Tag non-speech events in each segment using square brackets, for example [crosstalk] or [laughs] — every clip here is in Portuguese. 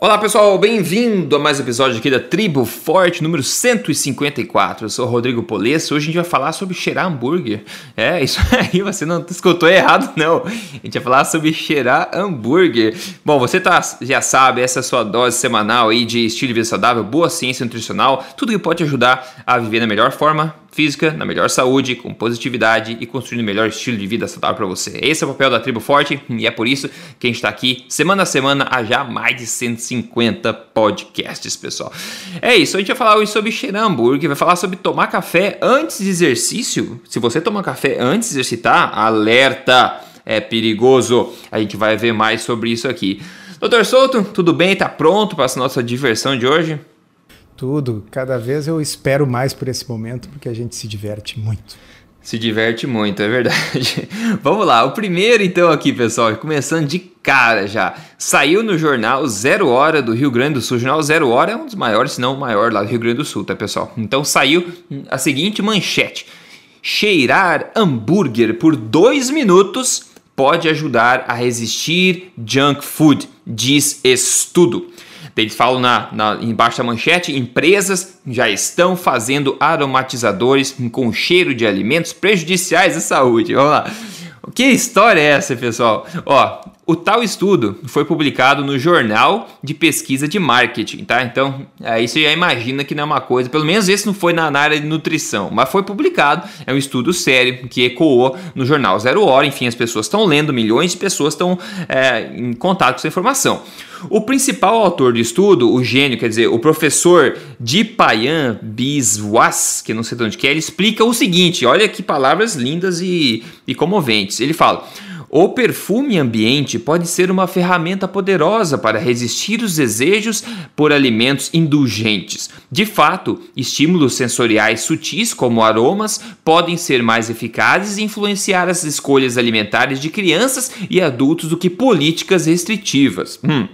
Olá pessoal, bem-vindo a mais um episódio aqui da Tribo Forte número 154. Eu sou o Rodrigo Polesso. Hoje a gente vai falar sobre cheirar hambúrguer. É, isso [laughs] aí, você não escutou errado, não. A gente vai falar sobre cheirar hambúrguer. Bom, você tá, já sabe, essa é a sua dose semanal aí de estilo de vida saudável, boa ciência nutricional, tudo que pode te ajudar a viver na melhor forma física, na melhor saúde, com positividade e construindo o melhor estilo de vida saudável para você. Esse é o papel da Tribo Forte e é por isso que a gente está aqui semana a semana há já mais de 150 podcasts, pessoal. É isso, a gente vai falar hoje sobre cheirar hambúrguer, vai falar sobre tomar café antes de exercício. Se você tomar café antes de exercitar, alerta, é perigoso. A gente vai ver mais sobre isso aqui. Doutor Souto, tudo bem? Tá pronto para essa nossa diversão de hoje? Tudo. Cada vez eu espero mais por esse momento porque a gente se diverte muito. Se diverte muito, é verdade. [laughs] Vamos lá, o primeiro então aqui, pessoal, começando de cara já. Saiu no jornal Zero Hora do Rio Grande do Sul. O jornal Zero Hora é um dos maiores, se não o maior lá do Rio Grande do Sul, tá, pessoal? Então saiu a seguinte manchete: Cheirar hambúrguer por dois minutos pode ajudar a resistir junk food, diz estudo. Eles falam na, na, embaixo da manchete: empresas já estão fazendo aromatizadores com cheiro de alimentos prejudiciais à saúde. Vamos lá. Que história é essa, pessoal? Ó, o tal estudo foi publicado no Jornal de Pesquisa de Marketing, tá? Então, aí você já imagina que não é uma coisa, pelo menos esse não foi na, na área de nutrição, mas foi publicado, é um estudo sério que ecoou no Jornal Zero Hora, enfim, as pessoas estão lendo, milhões de pessoas estão é, em contato com essa informação. O principal autor do estudo, o gênio, quer dizer, o professor Dipayan Biswas, que não sei de onde que é, ele explica o seguinte: olha que palavras lindas e, e comoventes. Ele fala. O perfume ambiente pode ser uma ferramenta poderosa para resistir os desejos por alimentos indulgentes. De fato, estímulos sensoriais sutis, como aromas, podem ser mais eficazes e influenciar as escolhas alimentares de crianças e adultos do que políticas restritivas. Hum.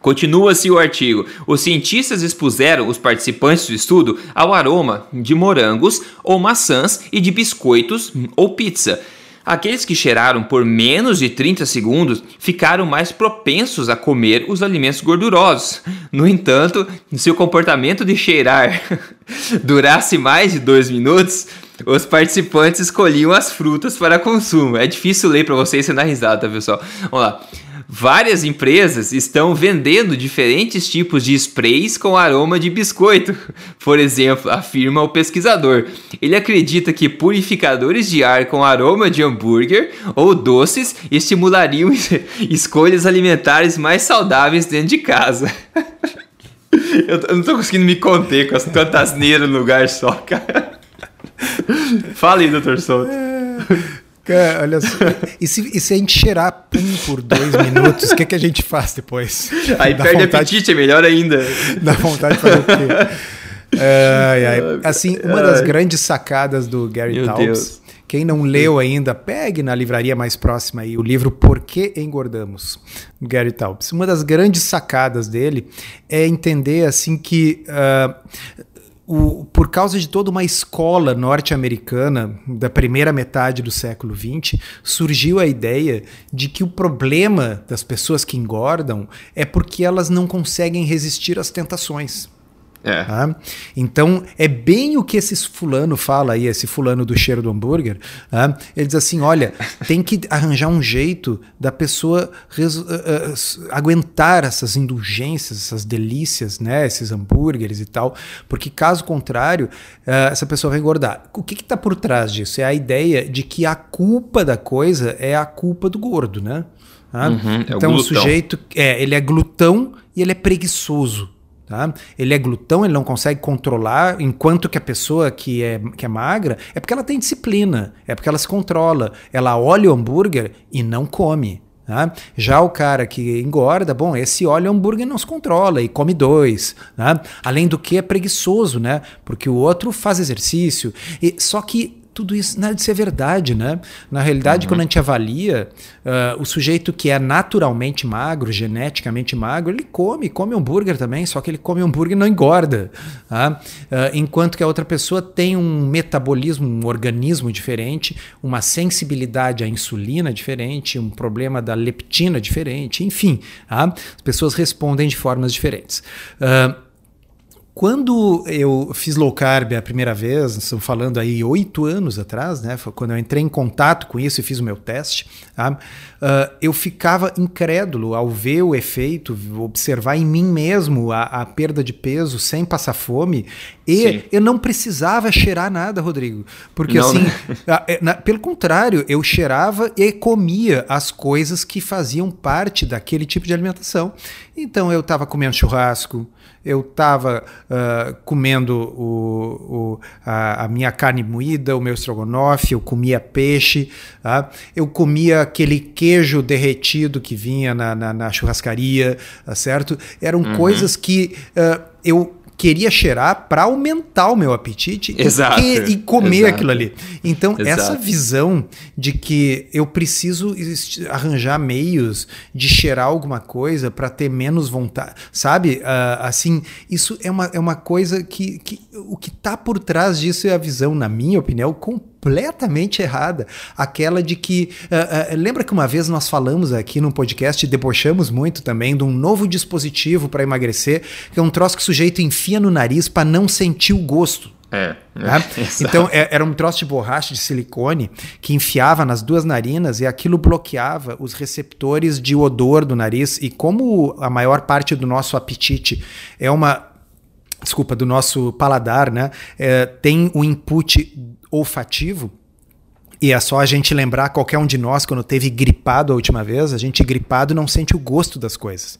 Continua-se o artigo. Os cientistas expuseram os participantes do estudo ao aroma de morangos ou maçãs e de biscoitos ou pizza. Aqueles que cheiraram por menos de 30 segundos ficaram mais propensos a comer os alimentos gordurosos. No entanto, se o comportamento de cheirar [laughs] durasse mais de dois minutos, os participantes escolhiam as frutas para consumo. É difícil ler para vocês sem dar risada, tá, pessoal? Vamos lá. Várias empresas estão vendendo diferentes tipos de sprays com aroma de biscoito. [laughs] Por exemplo, afirma o pesquisador. Ele acredita que purificadores de ar com aroma de hambúrguer ou doces estimulariam [laughs] escolhas alimentares mais saudáveis dentro de casa. [laughs] Eu não tô conseguindo me conter com as tantas no lugar só, cara. Fala aí, doutor Souto. É... Cara, olha só. [laughs] E se, e se a gente cheirar pum por dois minutos, o que, que a gente faz depois? [laughs] Aí Dá perde vontade, apetite, é melhor ainda. Dá vontade de fazer o quê? [laughs] Ai, ai. Assim, uma das grandes sacadas do Gary Taubes, quem não leu ainda, pegue na livraria mais próxima aí o livro Por que Engordamos, do Gary Taubes. Uma das grandes sacadas dele é entender assim que uh, o, por causa de toda uma escola norte-americana da primeira metade do século XX, surgiu a ideia de que o problema das pessoas que engordam é porque elas não conseguem resistir às tentações. É. Tá? Então, é bem o que esse fulano fala aí, esse fulano do cheiro do hambúrguer. Tá? Ele diz assim: olha, tem que arranjar um jeito da pessoa uh, uh, aguentar essas indulgências, essas delícias, né? esses hambúrgueres e tal, porque caso contrário, uh, essa pessoa vai engordar. O que está por trás disso? É a ideia de que a culpa da coisa é a culpa do gordo, né? Tá? Uhum, é então, o, o sujeito é, ele é glutão e ele é preguiçoso. Tá? Ele é glutão, ele não consegue controlar, enquanto que a pessoa que é, que é magra é porque ela tem disciplina, é porque ela se controla. Ela olha o hambúrguer e não come. Tá? Já o cara que engorda, bom, esse olha o hambúrguer não se controla e come dois. Tá? Além do que é preguiçoso, né? Porque o outro faz exercício. E, só que tudo isso nada disso é verdade, né? Na realidade, uhum. quando a gente avalia, uh, o sujeito que é naturalmente magro, geneticamente magro, ele come, come hambúrguer também, só que ele come hambúrguer e não engorda. Tá? Uh, enquanto que a outra pessoa tem um metabolismo, um organismo diferente, uma sensibilidade à insulina diferente, um problema da leptina diferente, enfim, tá? as pessoas respondem de formas diferentes. Uh, quando eu fiz low carb a primeira vez, estamos falando aí oito anos atrás, né? Foi quando eu entrei em contato com isso e fiz o meu teste, tá? uh, eu ficava incrédulo ao ver o efeito, observar em mim mesmo a, a perda de peso sem passar fome. E Sim. eu não precisava cheirar nada, Rodrigo. Porque não, assim, né? [laughs] É, na, pelo contrário, eu cheirava e comia as coisas que faziam parte daquele tipo de alimentação. Então eu estava comendo churrasco, eu estava uh, comendo o, o, a, a, minha carne moída, o meu estrogonofe, eu comia peixe, tá? eu comia aquele queijo derretido que vinha na, na, na churrascaria, tá certo? Eram uhum. coisas que uh, eu queria cheirar para aumentar o meu apetite exato, e, e comer exato. aquilo ali. Então, exato. essa visão de que eu preciso arranjar meios de cheirar alguma coisa para ter menos vontade, sabe? Uh, assim, isso é uma, é uma coisa que, que o que está por trás disso é a visão, na minha opinião, completamente errada. Aquela de que. Uh, uh, lembra que uma vez nós falamos aqui no podcast e debochamos muito também de um novo dispositivo para emagrecer, que é um troço que o sujeito enfia no nariz para não sentir o gosto. É. Né? [laughs] então é, era um troço de borracha de silicone que enfiava nas duas narinas e aquilo bloqueava os receptores de odor do nariz. E como a maior parte do nosso apetite é uma desculpa, do nosso paladar, né? É, tem o input olfativo. E é só a gente lembrar, qualquer um de nós, quando teve gripado a última vez, a gente gripado não sente o gosto das coisas.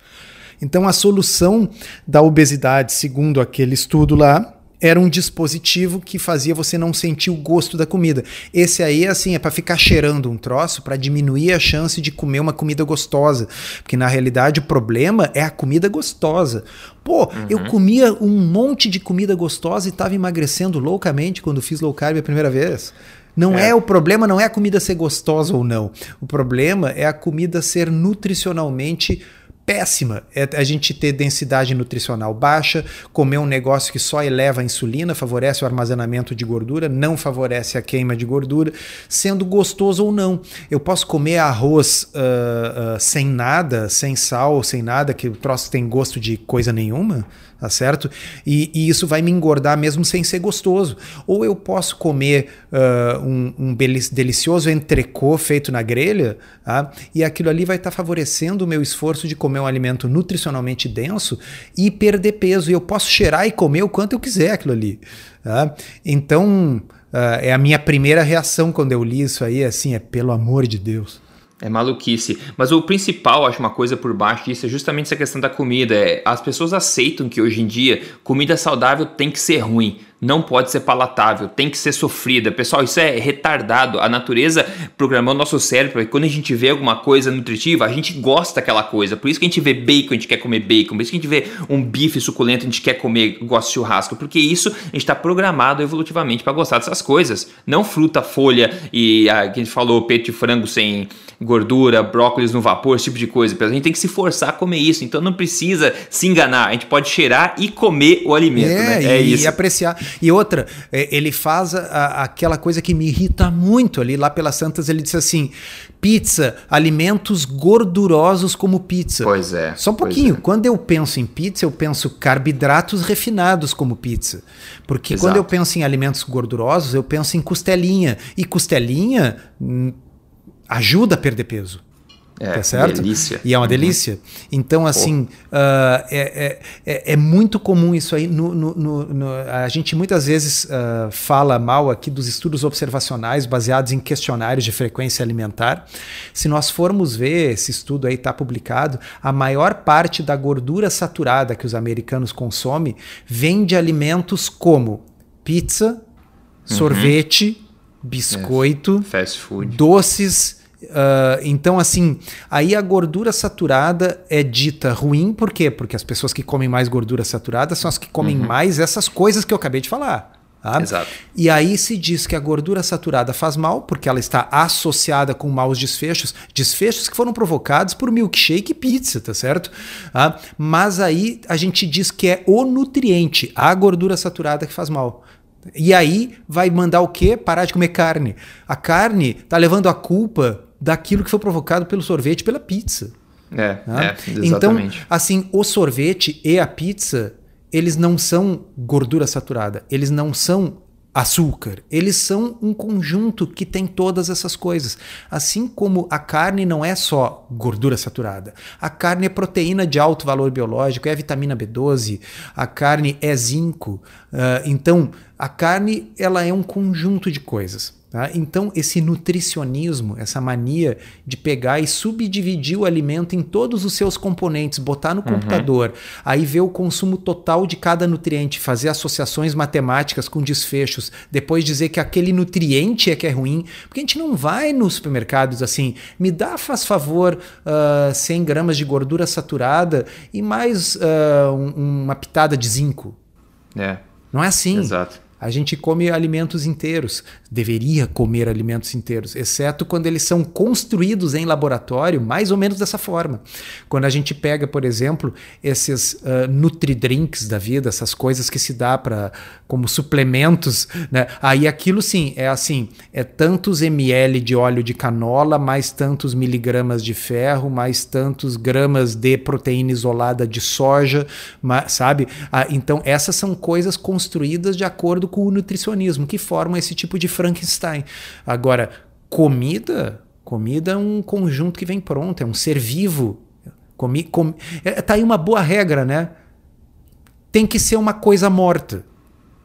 Então a solução da obesidade, segundo aquele estudo lá, era um dispositivo que fazia você não sentir o gosto da comida. Esse aí, assim, é para ficar cheirando um troço, para diminuir a chance de comer uma comida gostosa. Porque na realidade o problema é a comida gostosa. Pô, uhum. eu comia um monte de comida gostosa e estava emagrecendo loucamente quando fiz low carb a primeira vez. Não é. é. o problema, não é a comida ser gostosa ou não. O problema é a comida ser nutricionalmente péssima é a gente ter densidade nutricional baixa, comer um negócio que só eleva a insulina, favorece o armazenamento de gordura, não favorece a queima de gordura, sendo gostoso ou não. Eu posso comer arroz uh, uh, sem nada, sem sal, sem nada, que o troço tem gosto de coisa nenhuma? Tá certo? E, e, isso vai me engordar mesmo sem ser gostoso. Ou eu posso comer uh, um, um delicioso entrecô feito na grelha, tá? e aquilo ali vai estar tá favorecendo o meu esforço de comer um alimento nutricionalmente denso e perder peso. E eu posso cheirar e comer o quanto eu quiser aquilo ali. Tá? Então, uh, é a minha primeira reação quando eu li isso aí, assim, é pelo amor de Deus. É maluquice. Mas o principal, acho uma coisa por baixo disso, é justamente essa questão da comida. É, as pessoas aceitam que hoje em dia comida saudável tem que ser ruim não pode ser palatável, tem que ser sofrida. Pessoal, isso é retardado. A natureza programou o nosso cérebro e quando a gente vê alguma coisa nutritiva, a gente gosta daquela coisa. Por isso que a gente vê bacon, a gente quer comer bacon. Por isso que a gente vê um bife suculento, a gente quer comer, gosta de churrasco. Porque isso a gente está programado evolutivamente para gostar dessas coisas. Não fruta, folha e a, que a gente falou, peito de frango sem gordura, brócolis no vapor, esse tipo de coisa. A gente tem que se forçar a comer isso. Então não precisa se enganar. A gente pode cheirar e comer o alimento. É, né? é e, isso. E apreciar. E outra, é, ele faz a, aquela coisa que me irrita muito ali, lá pelas Santas, ele disse assim: pizza, alimentos gordurosos como pizza. Pois é. Só um pouquinho. É. Quando eu penso em pizza, eu penso carboidratos refinados como pizza. Porque Exato. quando eu penso em alimentos gordurosos, eu penso em costelinha. E costelinha hum, ajuda a perder peso. É, tá certo? delícia. E é uma uhum. delícia. Então, assim, uh, é, é, é, muito comum isso aí. No, no, no, a gente muitas vezes uh, fala mal aqui dos estudos observacionais baseados em questionários de frequência alimentar. Se nós formos ver, esse estudo aí está publicado, a maior parte da gordura saturada que os americanos consomem vem de alimentos como pizza, uhum. sorvete, biscoito, fast food, doces Uh, então, assim, aí a gordura saturada é dita ruim, por quê? Porque as pessoas que comem mais gordura saturada são as que comem uhum. mais essas coisas que eu acabei de falar. Tá? Exato. E aí se diz que a gordura saturada faz mal, porque ela está associada com maus desfechos, desfechos que foram provocados por milkshake e pizza, tá certo? Tá? Mas aí a gente diz que é o nutriente, a gordura saturada que faz mal. E aí vai mandar o quê? Parar de comer carne. A carne tá levando a culpa daquilo que foi provocado pelo sorvete, pela pizza. É, tá? é Então, assim, o sorvete e a pizza eles não são gordura saturada, eles não são açúcar, eles são um conjunto que tem todas essas coisas. Assim como a carne não é só gordura saturada, a carne é proteína de alto valor biológico, é vitamina B12, a carne é zinco. Uh, então, a carne ela é um conjunto de coisas. Tá? Então, esse nutricionismo, essa mania de pegar e subdividir o alimento em todos os seus componentes, botar no uhum. computador, aí ver o consumo total de cada nutriente, fazer associações matemáticas com desfechos, depois dizer que aquele nutriente é que é ruim, porque a gente não vai nos supermercados assim, me dá, faz favor, uh, ah, 100 gramas de gordura saturada e mais uh, um, uma pitada de zinco. É. Não é assim. Exato. A gente come alimentos inteiros, deveria comer alimentos inteiros, exceto quando eles são construídos em laboratório, mais ou menos dessa forma. Quando a gente pega, por exemplo, esses uh, nutridrinks da vida, essas coisas que se dá para como suplementos, né? aí aquilo sim é assim, é tantos ml de óleo de canola, mais tantos miligramas de ferro, mais tantos gramas de proteína isolada de soja, sabe? Ah, então essas são coisas construídas de acordo com o nutricionismo, que formam esse tipo de Frankenstein. Agora, comida, comida é um conjunto que vem pronto, é um ser vivo. Comi, com, é, tá aí uma boa regra, né? Tem que ser uma coisa morta.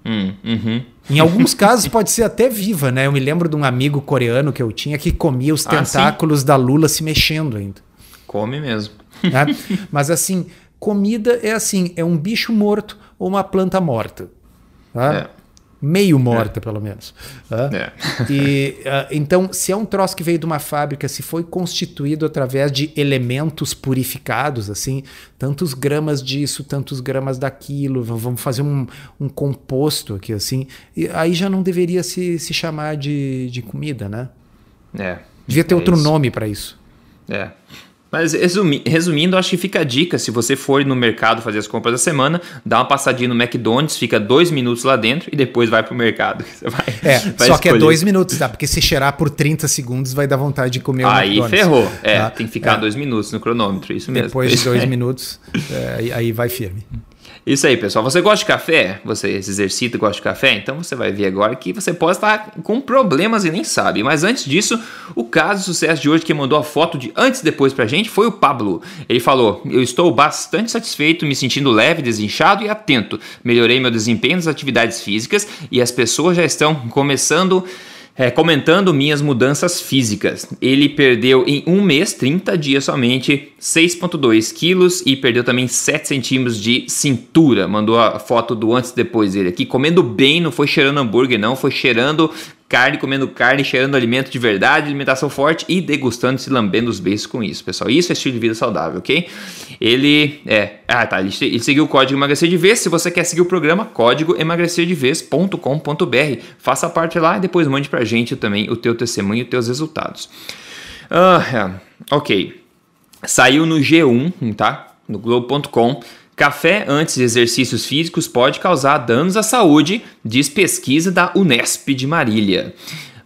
Hum, uhum. Em alguns casos pode ser até viva, né? Eu me lembro de um amigo coreano que eu tinha que comia os tentáculos ah, da lula se mexendo ainda. Come mesmo. É? Mas assim, comida é assim, é um bicho morto ou uma planta morta. Tá? É meio morta, é. pelo menos. É. E, uh, então, se é um troço que veio de uma fábrica, se foi constituído através de elementos purificados, assim, tantos gramas disso, tantos gramas daquilo, vamos fazer um, um composto aqui, assim, e aí já não deveria se, se chamar de, de comida, né? É. Devia ter é outro isso. nome para isso. É. Mas resumi resumindo, acho que fica a dica: se você for no mercado fazer as compras da semana, dá uma passadinha no McDonald's, fica dois minutos lá dentro e depois vai pro mercado. [laughs] Vai, é, vai só escolher. que é dois minutos, tá? Porque se cheirar por 30 segundos vai dar vontade de comer o Aí ferrou. É, tá? tem que ficar é. dois minutos no cronômetro, isso mesmo. Depois de dois [laughs] minutos, é, aí vai firme. Isso aí, pessoal. Você gosta de café? Você se exercita e gosta de café? Então você vai ver agora que você pode estar com problemas e nem sabe. Mas antes disso, o caso de sucesso de hoje que mandou a foto de antes e depois pra gente foi o Pablo. Ele falou: Eu estou bastante satisfeito, me sentindo leve, desinchado e atento. Melhorei meu desempenho nas atividades físicas e as pessoas já estão começando é, comentando minhas mudanças físicas. Ele perdeu em um mês, 30 dias somente, 6,2 quilos e perdeu também 7 centímetros de cintura. Mandou a foto do antes e depois dele aqui, comendo bem, não foi cheirando hambúrguer, não, foi cheirando carne, comendo carne, cheirando alimento de verdade, alimentação forte e degustando, se lambendo os beijos com isso, pessoal. Isso é estilo de vida saudável, ok? Ele é. Ah, tá. Ele, ele seguiu o código emagrecer de vez. Se você quer seguir o programa, código emagrecerdevez.com.br. Faça parte lá e depois mande pra gente também o teu testemunho e os teus resultados. Ah, é. ok. Saiu no G1, tá? No Globo.com Café antes de exercícios físicos pode causar danos à saúde, diz pesquisa da Unesp de Marília.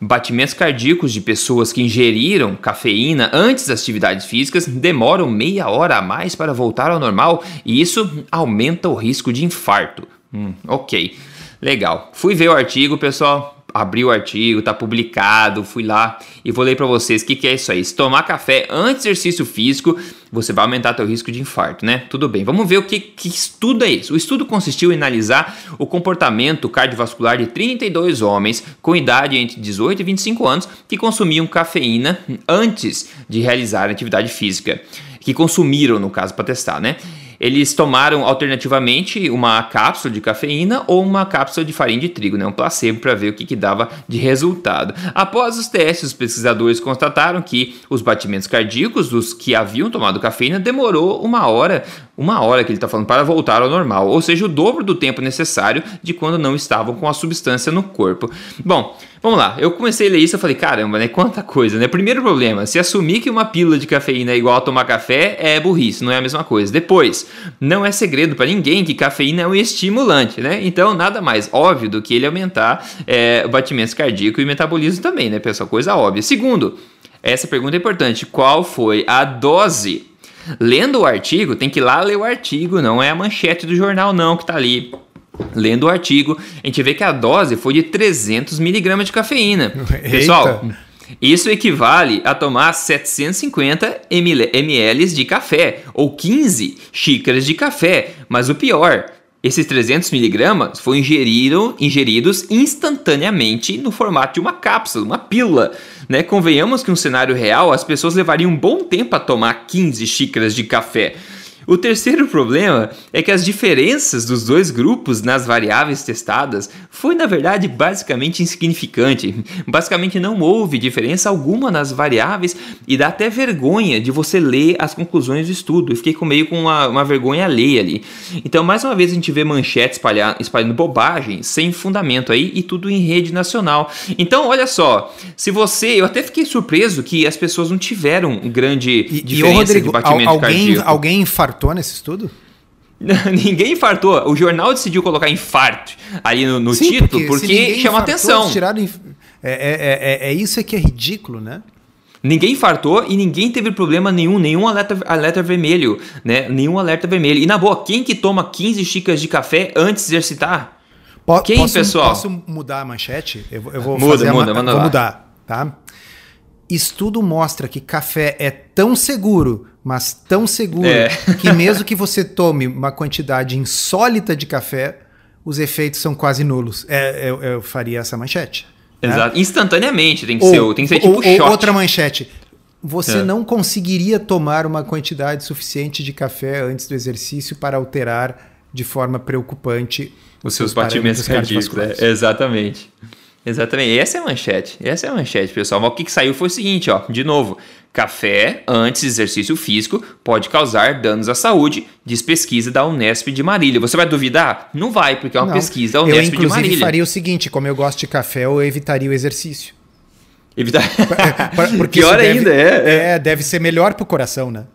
Batimentos cardíacos de pessoas que ingeriram cafeína antes das atividades físicas demoram meia hora a mais para voltar ao normal e isso aumenta o risco de infarto. Hum, ok, legal. Fui ver o artigo, pessoal abri o artigo, tá publicado, fui lá e vou ler para vocês o que, que é isso aí. Se tomar café antes do exercício físico, você vai aumentar teu risco de infarto, né? Tudo bem. Vamos ver o que, que estudo é isso. O estudo consistiu em analisar o comportamento cardiovascular de 32 homens com idade entre 18 e 25 anos que consumiam cafeína antes de realizar atividade física. Que consumiram, no caso, para testar, né? Eles tomaram alternativamente uma cápsula de cafeína ou uma cápsula de farinha de trigo, né, um placebo para ver o que, que dava de resultado. Após os testes, os pesquisadores constataram que os batimentos cardíacos dos que haviam tomado cafeína demorou uma hora, uma hora que ele está falando, para voltar ao normal, ou seja, o dobro do tempo necessário de quando não estavam com a substância no corpo. Bom, Vamos lá, eu comecei a ler isso e falei, caramba, né? Quanta coisa, né? Primeiro problema, se assumir que uma pílula de cafeína é igual a tomar café, é burrice, não é a mesma coisa. Depois, não é segredo para ninguém que cafeína é um estimulante, né? Então, nada mais óbvio do que ele aumentar é, o batimento cardíaco e metabolismo também, né, pessoal? Coisa óbvia. Segundo, essa pergunta é importante: qual foi a dose? Lendo o artigo, tem que ir lá ler o artigo, não é a manchete do jornal, não, que tá ali. Lendo o artigo, a gente vê que a dose foi de 300 miligramas de cafeína. Eita. Pessoal, isso equivale a tomar 750 ml de café ou 15 xícaras de café. Mas o pior, esses 300 miligramas foram ingerido, ingeridos instantaneamente no formato de uma cápsula, uma pílula. Né? Convenhamos que, no cenário real, as pessoas levariam um bom tempo a tomar 15 xícaras de café. O terceiro problema é que as diferenças dos dois grupos nas variáveis testadas foi, na verdade, basicamente insignificante. Basicamente não houve diferença alguma nas variáveis e dá até vergonha de você ler as conclusões do estudo. Eu fiquei com meio com uma, uma vergonha alheia ali. Então, mais uma vez, a gente vê manchetes espalhar, espalhando bobagem, sem fundamento aí e tudo em rede nacional. Então, olha só, se você. Eu até fiquei surpreso que as pessoas não tiveram grande e, diferença e, Rodrigo, de batimento alguém, cardíaco. Alguém infartou infartou nesse estudo? [laughs] ninguém infartou. O jornal decidiu colocar infarto ali no, no Sim, título porque, porque chama atenção. Tiraram, é, é, é, é, isso que é ridículo, né? Ninguém infartou e ninguém teve problema nenhum, nenhum alerta, alerta vermelho, né? Nenhum alerta vermelho. E na boa, quem que toma 15 xícaras de café antes de exercitar? Po quem, posso, pessoal? Posso mudar a manchete? Eu, eu vou muda, fazer muda, a, manda vou lá. mudar, tá? Estudo mostra que café é tão seguro mas tão seguro é. [laughs] que mesmo que você tome uma quantidade insólita de café, os efeitos são quase nulos. É, eu, eu faria essa manchete. Né? Exato. Né? Instantaneamente tem que ou, ser, tem que ser tipo ou, shot. Outra manchete. Você é. não conseguiria tomar uma quantidade suficiente de café antes do exercício para alterar de forma preocupante os seus batimentos cardíacos. Né? Exatamente. Exatamente. Essa é a manchete. Essa é a manchete, pessoal. Mas o que, que saiu foi o seguinte, ó. De novo, café antes de exercício físico pode causar danos à saúde, diz pesquisa da Unesp de Marília. Você vai duvidar? Não vai, porque é uma Não. pesquisa da Unesp eu, de Marília. Eu faria o seguinte, como eu gosto de café, eu evitaria o exercício. Evitar. [laughs] [laughs] Porque Pior deve, ainda, é, é. É, deve ser melhor pro coração, né?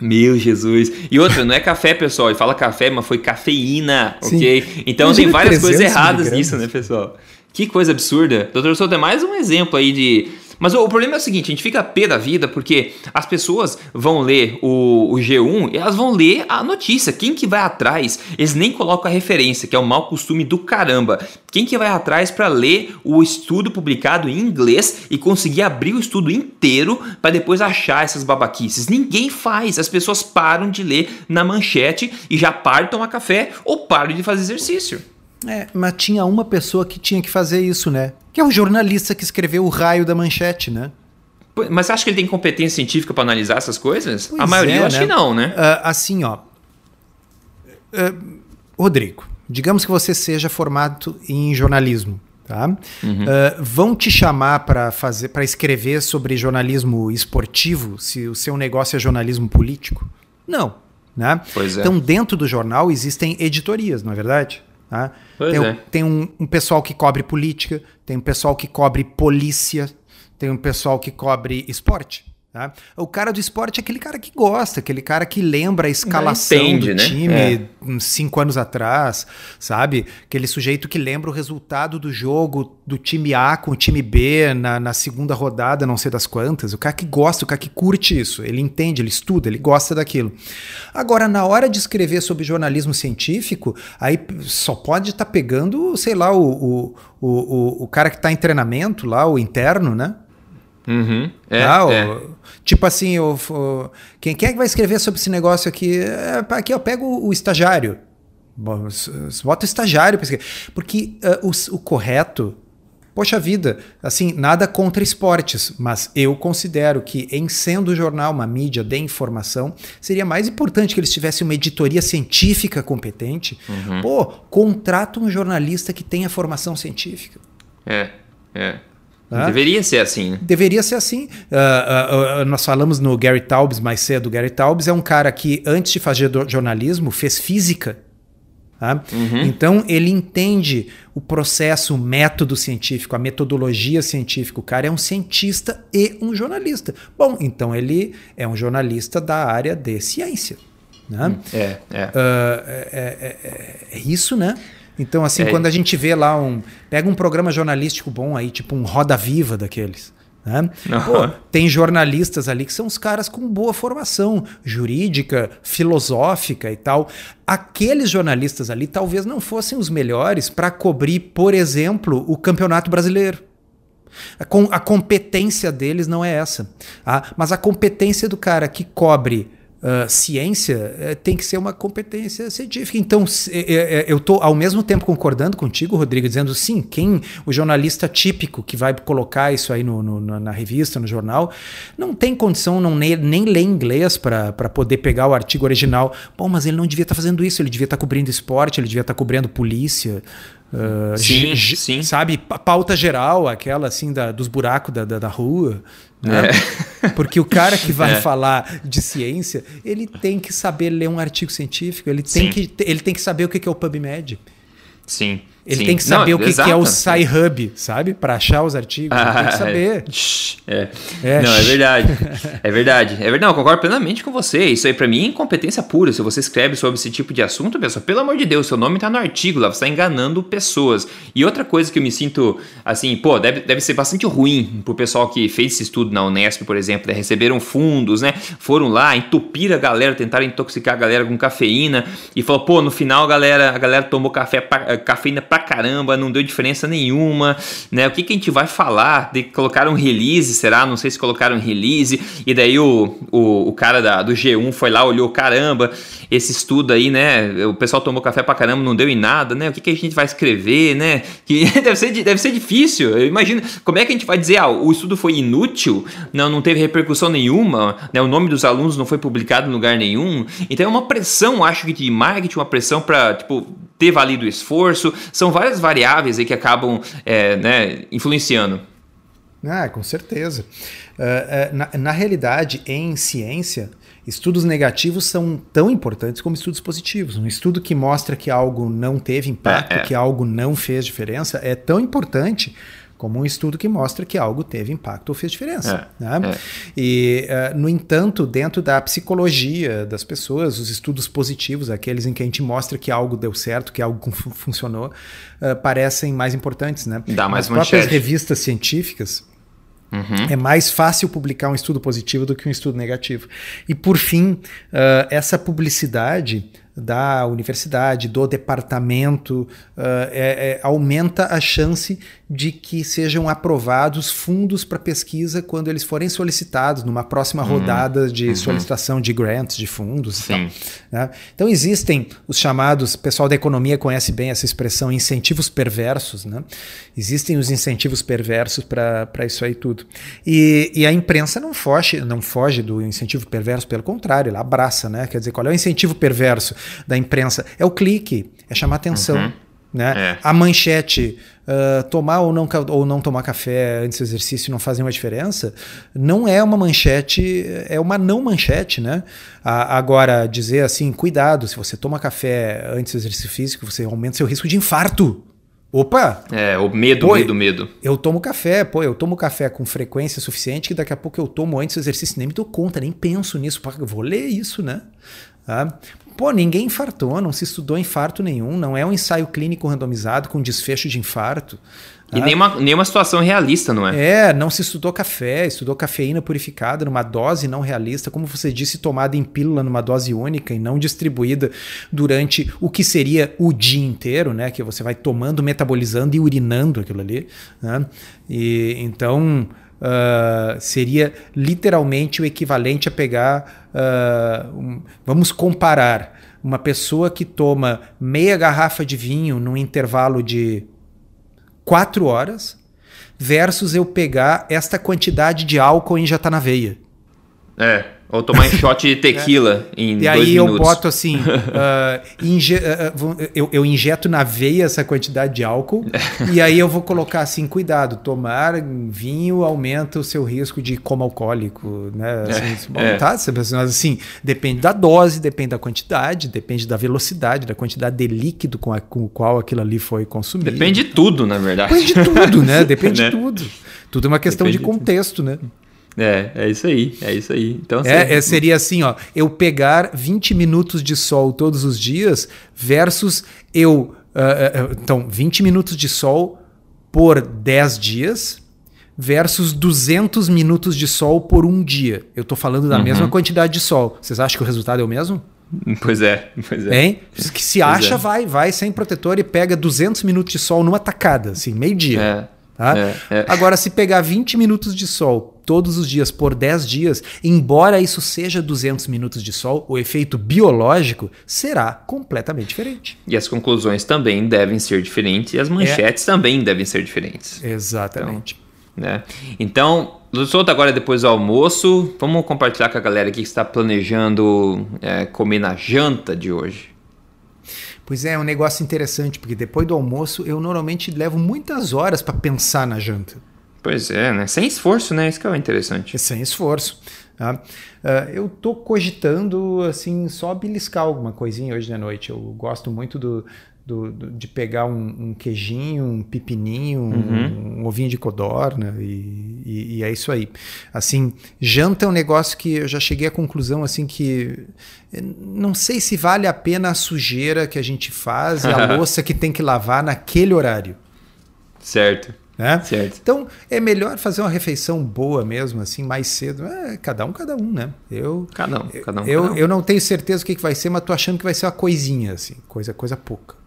Meu Jesus. E outra, não é café, pessoal. E fala café, mas foi cafeína, Sim. ok? Então Imagina tem várias coisas erradas nisso, né, pessoal? Que coisa absurda. Doutor Souto é mais um exemplo aí de. Mas o, problema é o seguinte: a gente fica pé da vida porque as pessoas vão ler o, o, G1 e elas vão ler a notícia. Quem que vai atrás? Eles nem colocam a referência, que é o mau costume do caramba. Quem que vai atrás para ler o estudo publicado em inglês e conseguir abrir o estudo inteiro para depois achar essas babaquices? Ninguém faz. As pessoas param de ler na manchete e já param de tomar café ou param de fazer exercício. É, mas tinha uma pessoa que tinha que fazer isso, né? Que é o jornalista que escreveu o raio da manchete, né? Mas acha que ele tem competência científica para analisar essas coisas? Pois a maioria é, eu acho né? que não, né? Uh, assim, ó. Uh, Rodrigo, digamos que você seja formado em jornalismo, tá? Uhum. Uh, vão te chamar para fazer, para escrever sobre jornalismo esportivo, se o seu negócio é jornalismo político? Não, né? Pois é. Então, dentro do jornal existem editorias, não é verdade? Tá? tem, é. tem um, um, pessoal que cobre política, tem um pessoal que cobre polícia, tem um pessoal que cobre esporte. Tá? O cara do esporte é aquele cara que gosta, aquele cara que lembra a escalação entende, do né? time é. cinco anos atrás, sabe? Aquele sujeito que lembra o resultado do jogo do time A com o time B na, na segunda rodada, não sei das quantas. O cara que gosta, o cara que curte isso, ele entende, ele estuda, ele gosta daquilo. Agora, na hora de escrever sobre jornalismo científico, aí só pode estar tá pegando, sei lá, o, o, o, o cara que está em treinamento lá, o interno, né? Uhum. É, ah, é. Tipo assim, o, o, quem, quem é que vai escrever sobre esse negócio aqui? É, aqui eu pego o, estagiário. Bota o estagiário. Porque uh, o, o correto Poxa vida, assim, nada contra esportes, mas eu considero que, em sendo o jornal uma mídia de informação, seria mais importante que eles tivessem uma editoria científica competente. Uhum. Pô, contrata um jornalista que tenha formação científica. É, é. Deveria ser assim. Né? Deveria ser assim. Uh, uh, uh, nós falamos no Gary Taubes mais cedo. Gary Taubes é um cara que, antes de fazer jornalismo, fez física. Tá? Uhum. Então, ele entende o processo, o método científico, a metodologia científica. O cara é um cientista e um jornalista. Bom, então ele é um jornalista da área de ciência. Né? É, é. é, é, é, é isso, né? Então, assim, é. quando a gente vê lá um. Pega um programa jornalístico bom aí, tipo um Roda Viva daqueles. Né? Pô, tem jornalistas ali que são os caras com boa formação jurídica, filosófica e tal. Aqueles jornalistas ali talvez não fossem os melhores para cobrir, por exemplo, o Campeonato Brasileiro. A, com, a competência deles não é essa. Ah, mas a competência do cara que cobre uh, ciência uh, tem que ser uma competência científica. Então, uh, eu estou ao mesmo tempo concordando contigo, Rodrigo, dizendo sim, quem o jornalista típico que vai colocar isso aí no, no, na revista, no jornal, não tem condição, não nem, nem ler inglês para poder pegar o artigo original. Bom, mas ele não devia estar tá fazendo isso, ele devia estar tá cobrindo esporte, ele devia estar tá cobrindo polícia. Uh, sim, sim. Sabe, pauta geral, aquela assim da, dos buracos da, da, da rua. Né? É. [laughs] Porque o cara que vai é. falar de ciência, ele tem que saber ler um artigo científico, ele tem, que, ele tem que saber o que é o PubMed. Sim. Ele Sim. tem que saber não, o que, que, é o SciHub, sabe? Para achar os artigos. Ah, tem que saber. É. é. Não, é verdade. [laughs] é verdade. É verdade. Não, eu concordo plenamente com você. Isso aí, para mim, é incompetência pura. Se você escreve sobre esse tipo de assunto, pessoal, pelo amor de Deus, seu nome tá no artigo lá, você tá enganando pessoas. E outra coisa que eu me sinto, assim, pô, deve, deve ser bastante ruim pro pessoal que fez esse estudo na Unesp, por exemplo, né? receberam fundos, né? Foram lá, entupiram a galera, tentaram intoxicar a galera com cafeína e falou, pô, no final a galera, a galera tomou café, cafeína pra caramba, não deu diferença nenhuma, né? O que, que a gente vai falar? De colocar um release, será? Não sei se colocaram release, e daí o, o, o cara da, do G1 foi lá, olhou, caramba, esse estudo aí, né? O pessoal tomou café pra caramba, não deu em nada, né? O que, que a gente vai escrever, né? [laughs] Que [laughs] deve ser, deve ser difícil. Eu imagino, como é que a gente vai dizer, ah, o estudo foi inútil, não, não teve repercussão nenhuma, né? O nome dos alunos não foi publicado em lugar nenhum. Então é uma pressão, acho que de marketing, uma pressão para tipo, ter valido o esforço. São várias variáveis aí que acabam é, né, influenciando. Ah, com certeza. Uh, uh, na, na realidade, em ciência, estudos negativos são tão importantes como estudos positivos. Um estudo que mostra que algo não teve impacto, é, é. que algo não fez diferença, é tão importante como um estudo que mostra que algo teve impacto ou fez diferença. É, né? é. E, uh, no entanto, dentro da psicologia das pessoas, os estudos positivos, aqueles em que a gente mostra que algo deu certo, que algo funcionou, uh, parecem mais importantes. Né? Dá mais As próprias revistas científicas, Uhum. É mais fácil publicar um estudo positivo do que um estudo negativo. E por fim, uh, essa publicidade da universidade, do departamento, uh, é, é, aumenta a chance de que sejam aprovados fundos para pesquisa quando eles forem solicitados numa próxima uhum. rodada de uhum. solicitação de grants, de fundos. Sim. né? Então existem os chamados, o pessoal da economia conhece bem essa expressão, incentivos perversos. Né? Existem os incentivos perversos para isso aí tudo. E, e, a imprensa não foge, não foge do incentivo perverso, pelo contrário, ela abraça. Né? Quer dizer, qual é o incentivo perverso da imprensa? É o clique, é chamar atenção. Uhum. Né? É. A manchete, uh, tomar ou não, ou não tomar café antes do exercício não faz nenhuma diferença, não é uma manchete, é uma não manchete. Né? A, agora, dizer assim, cuidado, se você toma café antes do exercício físico, você aumenta seu risco de infarto. Opa! É, o medo, pô, medo, medo. Eu tomo café, pô, eu tomo café com frequência suficiente que daqui a pouco eu tomo antes do exercício, nem me dou conta, nem penso nisso. Pô, eu vou ler isso, né? Ah, Pô, ninguém infartou, não se estudou infarto nenhum, não é um ensaio clínico randomizado com desfecho de infarto. E ah, nenhuma, nenhuma situação realista, não é? É, não se estudou café, estudou cafeína purificada numa dose não realista, como você disse, tomada em pílula numa dose única e não distribuída durante o que seria o dia inteiro, né? Que você vai tomando, metabolizando e urinando aquilo ali. Né? E então uh, seria literalmente o equivalente a pegar. Uh, um, vamos comparar uma pessoa que toma meia garrafa de vinho num intervalo de quatro horas versus eu pegar esta quantidade de álcool e injetar na veia. É. Ou tomar um [laughs] shot de tequila é. em E aí minutos. eu boto assim, uh, [laughs] inje uh, eu, eu, injeto na veia essa quantidade de álcool [laughs] e aí eu vou colocar assim, cuidado, tomar vinho aumenta o seu risco de coma alcoólico, né? Assim, é, bom, tá, assim, depende da dose, depende da quantidade, depende da velocidade, da quantidade de líquido com, a, com o qual aquilo ali foi consumido. Depende de tudo, na verdade. Depende de tudo, né? Depende né? de tudo. Tudo é uma questão depende de contexto, de né? É, é isso aí, é isso aí. Então, assim, é, é, seria assim, ó, eu pegar 20 minutos de sol todos os dias versus eu. Uh, uh, então, 20 minutos de sol por 10 dias versus 200 minutos de sol por um dia. Eu estou falando da uhum. mesma quantidade de sol. Vocês acham que o resultado é o mesmo? [laughs] Pois é, pois é. Hein? Que se pois acha, é. vai, vai sem protetor e pega 200 minutos de sol numa tacada, assim, meio dia. É. Tá? É, é. Agora, se pegar 20 minutos de sol todos os dias por 10 dias, embora isso seja 200 minutos de sol, o efeito biológico será completamente diferente. E as conclusões também devem ser diferentes e as manchetes é. também devem ser diferentes. Exatamente. Então, né? então solto agora depois do almoço, vamos compartilhar com a galera aqui que está planejando é, comer na janta de hoje. Pois é, é um negócio interessante, porque depois do almoço eu normalmente levo muitas horas para pensar na janta. Pois é, né? Sem esforço, né? Isso que é interessante. É sem esforço. Tá? Uh, eu tô cogitando, assim, só beliscar alguma coisinha hoje de noite. Eu gosto muito do, do, do, de pegar um, um, queijinho, um pepininho, uhum. um, um, ovinho de codorna e, e, e, é isso aí. Assim, janta é um negócio que eu já cheguei à conclusão assim que eh, não sei se vale a pena a sujeira que a gente faz e a [laughs] louça que tem que lavar naquele horário. Certo. Né? Certo. Então é melhor fazer uma refeição boa mesmo, assim, mais cedo. É, cada um, cada um, né? Eu, cada um, cada um. Eu, cada um. eu não tenho certeza o que, que vai ser, mas tô achando que vai ser uma coisinha, assim, coisa, coisa pouca.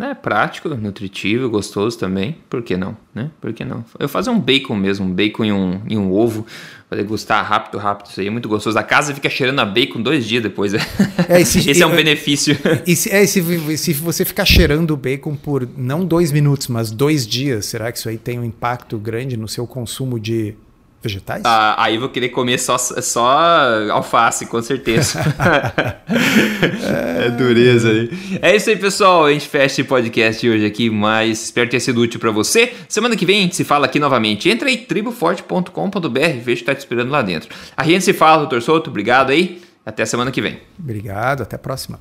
É prático, nutritivo, gostoso também. Por que não, né? Por que não? Eu fazer um bacon mesmo, um bacon e um, e um ovo, fazer gostar rápido, rápido. Isso aí é muito gostoso. A casa fica cheirando a bacon dois dias depois. [laughs] É, esse, esse é um benefício. E se, é, se, se você ficar cheirando o bacon por não dois minutos, mas dois dias, será que isso aí tem um impacto grande no seu consumo de Vegetais? Ah, aí vou querer comer só, só alface, com certeza. [laughs] é dureza aí. É isso aí, pessoal. A gente fecha esse podcast hoje aqui, mas espero ter sido útil para você. Semana que vem a gente se fala aqui novamente. Entra aí, triboforte.com.br, veja que tá te esperando lá dentro. A gente se fala, doutor Souto. Obrigado aí. Até semana que vem. Obrigado, até a próxima.